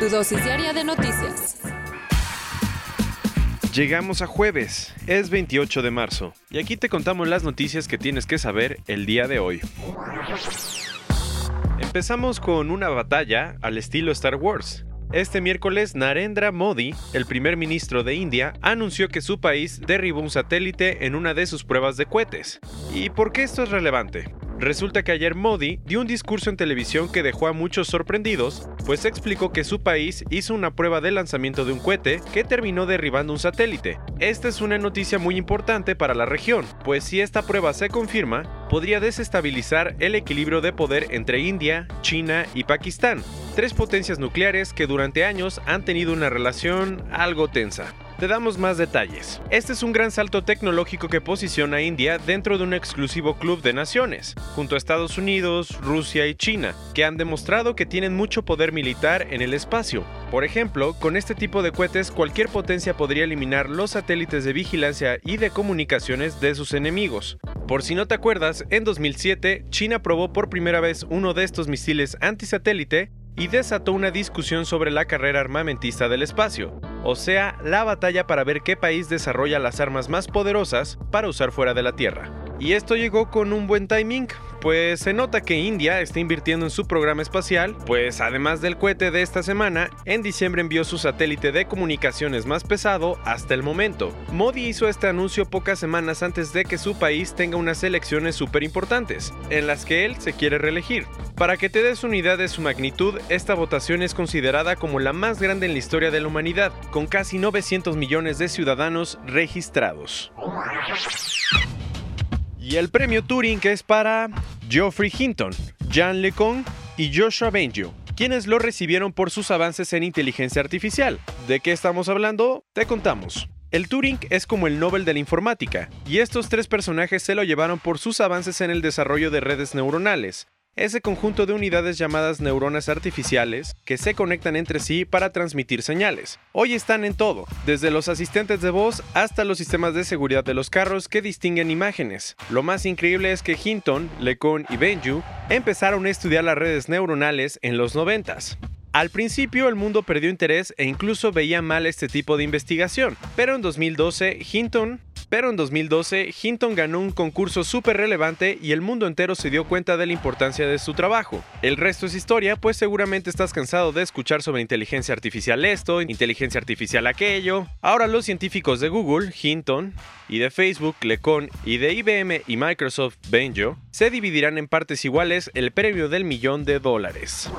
Tu dosis diaria de noticias. Llegamos a jueves, es 28 de marzo, y aquí te contamos las noticias que tienes que saber el día de hoy. Empezamos con una batalla al estilo Star Wars. Este miércoles, Narendra Modi, el primer ministro de India, anunció que su país derribó un satélite en una de sus pruebas de cohetes. ¿Y por qué esto es relevante? Resulta que ayer Modi dio un discurso en televisión que dejó a muchos sorprendidos, pues explicó que su país hizo una prueba de lanzamiento de un cohete que terminó derribando un satélite. Esta es una noticia muy importante para la región, pues si esta prueba se confirma, podría desestabilizar el equilibrio de poder entre India, China y Pakistán, tres potencias nucleares que durante años han tenido una relación algo tensa. Te damos más detalles. Este es un gran salto tecnológico que posiciona a India dentro de un exclusivo club de naciones, junto a Estados Unidos, Rusia y China, que han demostrado que tienen mucho poder militar en el espacio. Por ejemplo, con este tipo de cohetes cualquier potencia podría eliminar los satélites de vigilancia y de comunicaciones de sus enemigos. Por si no te acuerdas, en 2007 China probó por primera vez uno de estos misiles antisatélite y desató una discusión sobre la carrera armamentista del espacio, o sea, la batalla para ver qué país desarrolla las armas más poderosas para usar fuera de la Tierra. Y esto llegó con un buen timing, pues se nota que India está invirtiendo en su programa espacial, pues además del cohete de esta semana, en diciembre envió su satélite de comunicaciones más pesado hasta el momento. Modi hizo este anuncio pocas semanas antes de que su país tenga unas elecciones súper importantes, en las que él se quiere reelegir. Para que te des una idea de su magnitud, esta votación es considerada como la más grande en la historia de la humanidad, con casi 900 millones de ciudadanos registrados. Y el premio Turing es para Geoffrey Hinton, Jan LeCun y Joshua Bengio, quienes lo recibieron por sus avances en inteligencia artificial. ¿De qué estamos hablando? Te contamos. El Turing es como el Nobel de la informática, y estos tres personajes se lo llevaron por sus avances en el desarrollo de redes neuronales, ese conjunto de unidades llamadas neuronas artificiales que se conectan entre sí para transmitir señales. Hoy están en todo, desde los asistentes de voz hasta los sistemas de seguridad de los carros que distinguen imágenes. Lo más increíble es que Hinton, LeCun y Benju empezaron a estudiar las redes neuronales en los 90 al principio el mundo perdió interés e incluso veía mal este tipo de investigación, pero en 2012 Hinton pero en 2012, Hinton ganó un concurso súper relevante y el mundo entero se dio cuenta de la importancia de su trabajo. El resto es historia, pues seguramente estás cansado de escuchar sobre inteligencia artificial esto, inteligencia artificial aquello. Ahora los científicos de Google, Hinton, y de Facebook, Lecon, y de IBM y Microsoft, Benjo, se dividirán en partes iguales el premio del millón de dólares.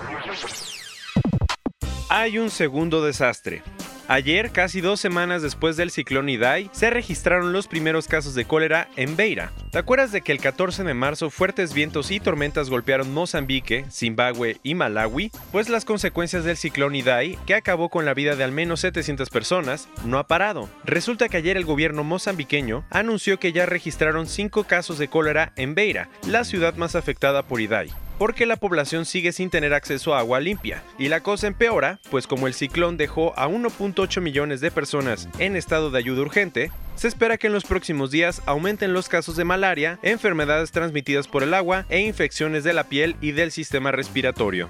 Hay un segundo desastre. Ayer, casi dos semanas después del ciclón Idai, se registraron los primeros casos de cólera en Beira. ¿Te acuerdas de que el 14 de marzo fuertes vientos y tormentas golpearon Mozambique, Zimbabue y Malawi? Pues las consecuencias del ciclón Idai, que acabó con la vida de al menos 700 personas, no ha parado. Resulta que ayer el gobierno mozambiqueño anunció que ya registraron 5 casos de cólera en Beira, la ciudad más afectada por Idai porque la población sigue sin tener acceso a agua limpia. Y la cosa empeora, pues como el ciclón dejó a 1.8 millones de personas en estado de ayuda urgente, se espera que en los próximos días aumenten los casos de malaria, enfermedades transmitidas por el agua e infecciones de la piel y del sistema respiratorio.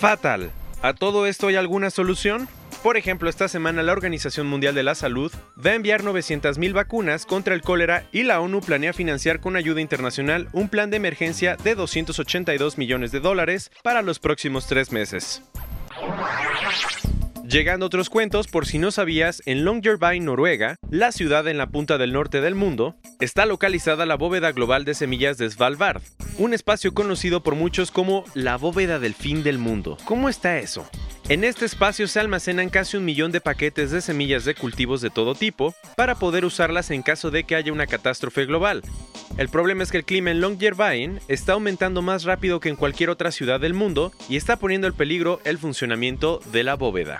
Fatal. ¿A todo esto hay alguna solución? Por ejemplo, esta semana la Organización Mundial de la Salud va a enviar 900.000 vacunas contra el cólera y la ONU planea financiar con ayuda internacional un plan de emergencia de 282 millones de dólares para los próximos tres meses. Llegando otros cuentos, por si no sabías, en Longyearbyen, Noruega, la ciudad en la punta del norte del mundo, está localizada la bóveda global de semillas de Svalbard, un espacio conocido por muchos como la bóveda del fin del mundo. ¿Cómo está eso? En este espacio se almacenan casi un millón de paquetes de semillas de cultivos de todo tipo para poder usarlas en caso de que haya una catástrofe global. El problema es que el clima en Longyearbyen está aumentando más rápido que en cualquier otra ciudad del mundo y está poniendo en peligro el funcionamiento de la bóveda.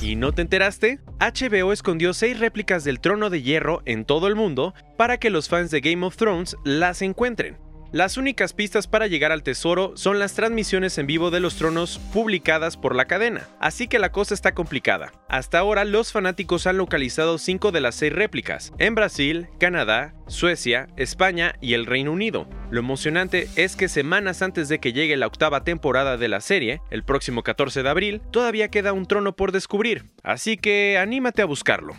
¿Y no te enteraste? HBO escondió seis réplicas del trono de hierro en todo el mundo para que los fans de Game of Thrones las encuentren. Las únicas pistas para llegar al tesoro son las transmisiones en vivo de los tronos publicadas por la cadena, así que la cosa está complicada. Hasta ahora los fanáticos han localizado 5 de las 6 réplicas, en Brasil, Canadá, Suecia, España y el Reino Unido. Lo emocionante es que semanas antes de que llegue la octava temporada de la serie, el próximo 14 de abril, todavía queda un trono por descubrir, así que anímate a buscarlo.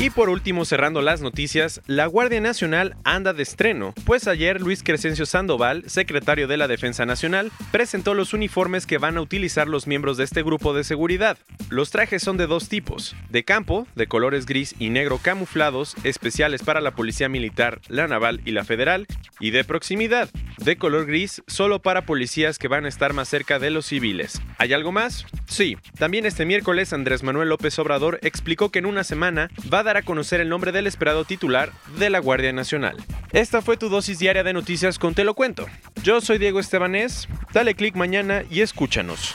Y por último, cerrando las noticias, la Guardia Nacional anda de estreno, pues ayer Luis Crescencio Sandoval, secretario de la Defensa Nacional, presentó los uniformes que van a utilizar los miembros de este grupo de seguridad. Los trajes son de dos tipos, de campo, de colores gris y negro camuflados, especiales para la Policía Militar, la Naval y la Federal, y de proximidad, de color gris solo para policías que van a estar más cerca de los civiles. ¿Hay algo más? Sí. También este miércoles Andrés Manuel López Obrador explicó que en una semana va a dar a conocer el nombre del esperado titular de la Guardia Nacional. Esta fue tu dosis diaria de noticias con Te lo cuento. Yo soy Diego Estebanés, dale click mañana y escúchanos.